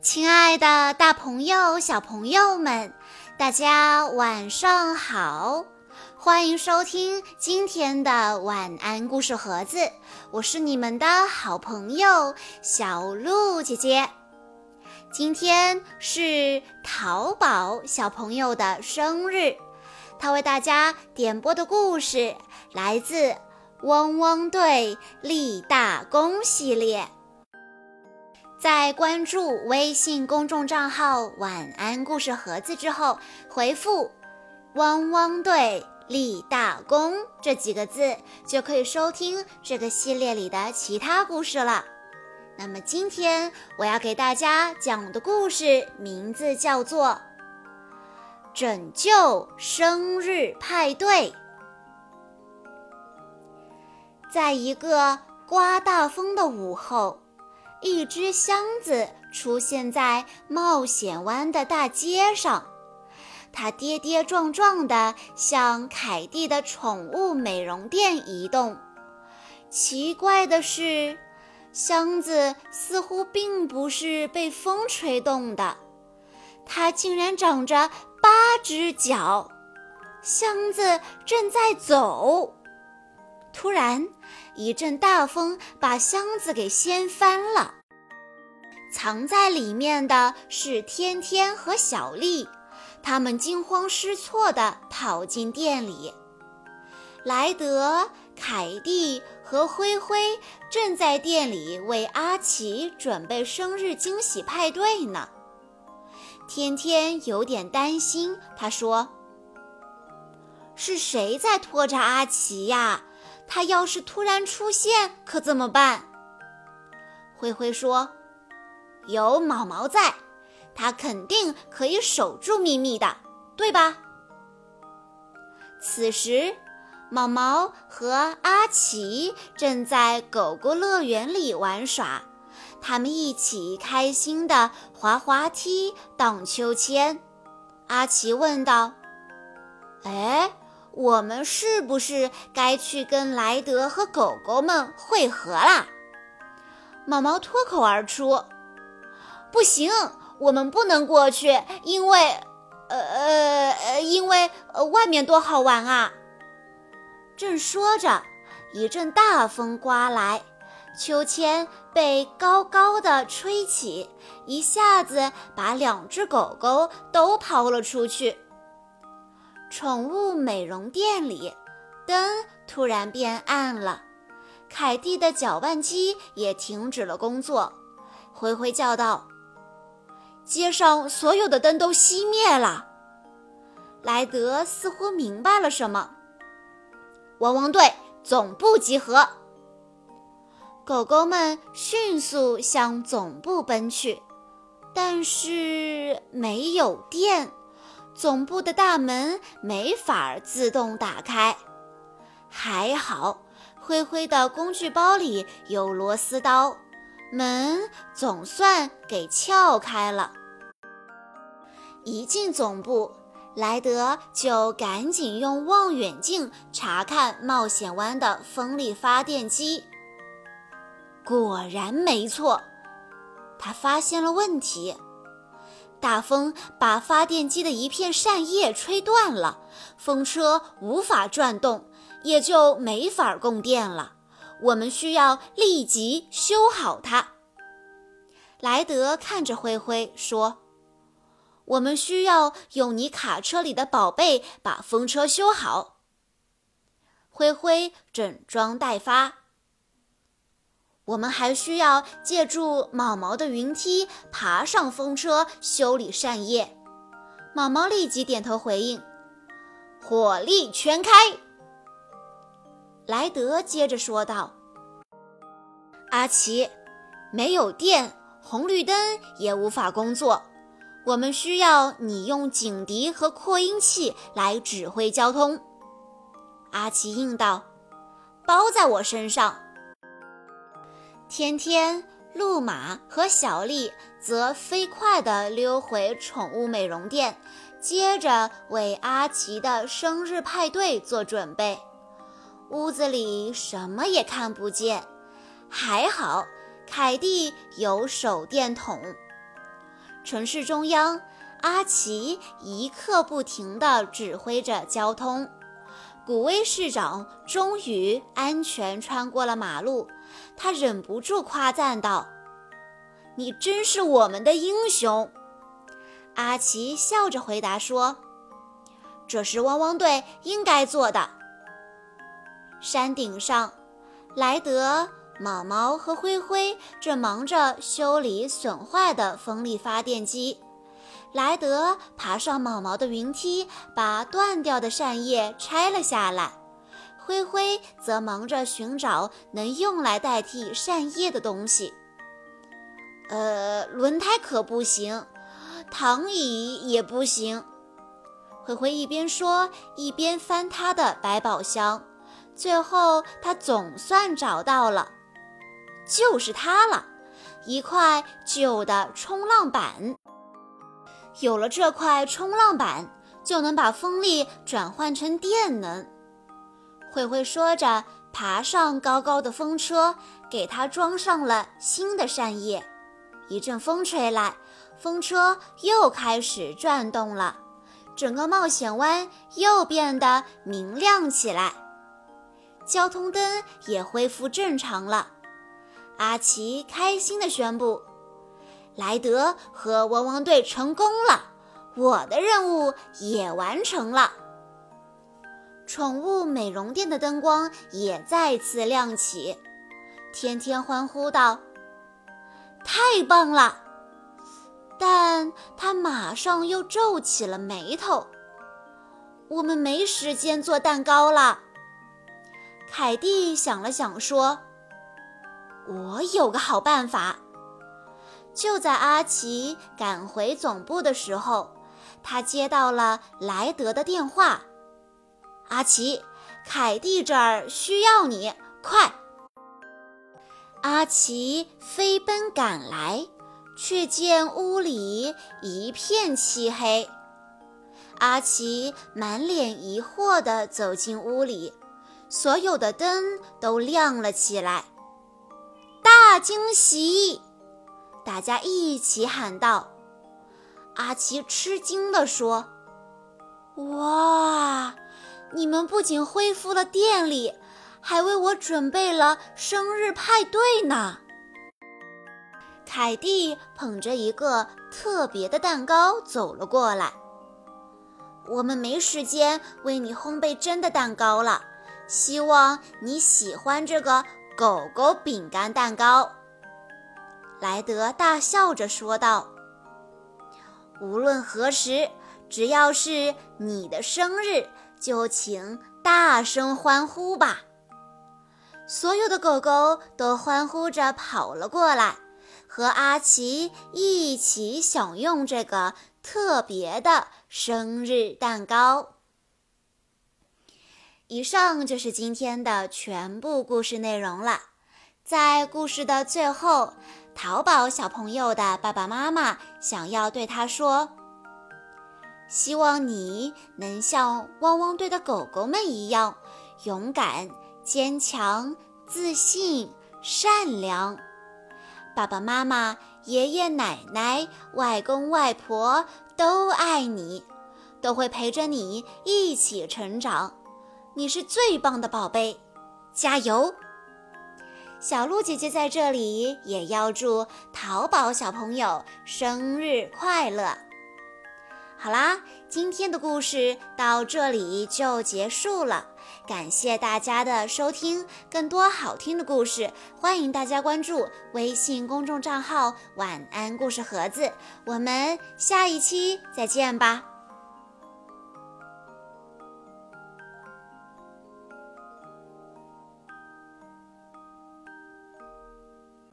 亲爱的，大朋友、小朋友们，大家晚上好！欢迎收听今天的晚安故事盒子，我是你们的好朋友小鹿姐姐。今天是淘宝小朋友的生日，他为大家点播的故事来自《汪汪队立大功》系列。在关注微信公众账号“晚安故事盒子”之后，回复“汪汪队立大功”这几个字，就可以收听这个系列里的其他故事了。那么今天我要给大家讲的故事名字叫做《拯救生日派对》。在一个刮大风的午后。一只箱子出现在冒险湾的大街上，它跌跌撞撞地向凯蒂的宠物美容店移动。奇怪的是，箱子似乎并不是被风吹动的，它竟然长着八只脚。箱子正在走。突然，一阵大风把箱子给掀翻了。藏在里面的是天天和小丽，他们惊慌失措地跑进店里。莱德、凯蒂和灰灰正在店里为阿奇准备生日惊喜派对呢。天天有点担心，他说：“是谁在拖着阿奇呀？”他要是突然出现，可怎么办？灰灰说：“有毛毛在，他肯定可以守住秘密的，对吧？”此时，毛毛和阿奇正在狗狗乐园里玩耍，他们一起开心地滑滑梯、荡秋千。阿奇问道：“哎？”我们是不是该去跟莱德和狗狗们会合啦？毛毛脱口而出：“不行，我们不能过去，因为，呃呃呃，因为呃外面多好玩啊！”正说着，一阵大风刮来，秋千被高高的吹起，一下子把两只狗狗都抛了出去。宠物美容店里，灯突然变暗了，凯蒂的搅拌机也停止了工作。灰灰叫道：“街上所有的灯都熄灭了。”莱德似乎明白了什么。汪汪队总部集合，狗狗们迅速向总部奔去，但是没有电。总部的大门没法自动打开，还好灰灰的工具包里有螺丝刀，门总算给撬开了。一进总部，莱德就赶紧用望远镜查看冒险湾的风力发电机。果然没错，他发现了问题。大风把发电机的一片扇叶吹断了，风车无法转动，也就没法供电了。我们需要立即修好它。莱德看着灰灰说：“我们需要用你卡车里的宝贝把风车修好。”灰灰整装待发。我们还需要借助毛毛的云梯爬上风车，修理扇叶。毛毛立即点头回应：“火力全开。”莱德接着说道：“阿奇，没有电，红绿灯也无法工作。我们需要你用警笛和扩音器来指挥交通。”阿奇应道：“包在我身上。”天天、路马和小丽则飞快地溜回宠物美容店，接着为阿奇的生日派对做准备。屋子里什么也看不见，还好凯蒂有手电筒。城市中央，阿奇一刻不停地指挥着交通。古威市长终于安全穿过了马路，他忍不住夸赞道：“你真是我们的英雄！”阿奇笑着回答说：“这是汪汪队应该做的。”山顶上，莱德、毛毛和灰灰正忙着修理损坏的风力发电机。莱德爬上毛毛的云梯，把断掉的扇叶拆了下来。灰灰则忙着寻找能用来代替扇叶的东西。呃，轮胎可不行，躺椅也不行。灰灰一边说，一边翻他的百宝箱。最后，他总算找到了，就是它了，一块旧的冲浪板。有了这块冲浪板，就能把风力转换成电能。灰灰说着，爬上高高的风车，给它装上了新的扇叶。一阵风吹来，风车又开始转动了，整个冒险湾又变得明亮起来，交通灯也恢复正常了。阿奇开心地宣布。莱德和汪汪队成功了，我的任务也完成了。宠物美容店的灯光也再次亮起，天天欢呼道：“太棒了！”但他马上又皱起了眉头。我们没时间做蛋糕了。凯蒂想了想说：“我有个好办法。”就在阿奇赶回总部的时候，他接到了莱德的电话：“阿奇，凯蒂这儿需要你，快！”阿奇飞奔赶来，却见屋里一片漆黑。阿奇满脸疑惑地走进屋里，所有的灯都亮了起来，大惊喜！大家一起喊道：“阿奇吃惊地说：‘哇，你们不仅恢复了电力，还为我准备了生日派对呢！’”凯蒂捧着一个特别的蛋糕走了过来。“我们没时间为你烘焙真的蛋糕了，希望你喜欢这个狗狗饼干蛋糕。”莱德大笑着说道：“无论何时，只要是你的生日，就请大声欢呼吧！”所有的狗狗都欢呼着跑了过来，和阿奇一起享用这个特别的生日蛋糕。以上就是今天的全部故事内容了。在故事的最后。淘宝小朋友的爸爸妈妈想要对他说：“希望你能像汪汪队的狗狗们一样勇敢、坚强、自信、善良。爸爸妈妈、爷爷奶奶、外公外婆都爱你，都会陪着你一起成长。你是最棒的宝贝，加油！”小鹿姐姐在这里也要祝淘宝小朋友生日快乐！好啦，今天的故事到这里就结束了，感谢大家的收听。更多好听的故事，欢迎大家关注微信公众账号“晚安故事盒子”。我们下一期再见吧。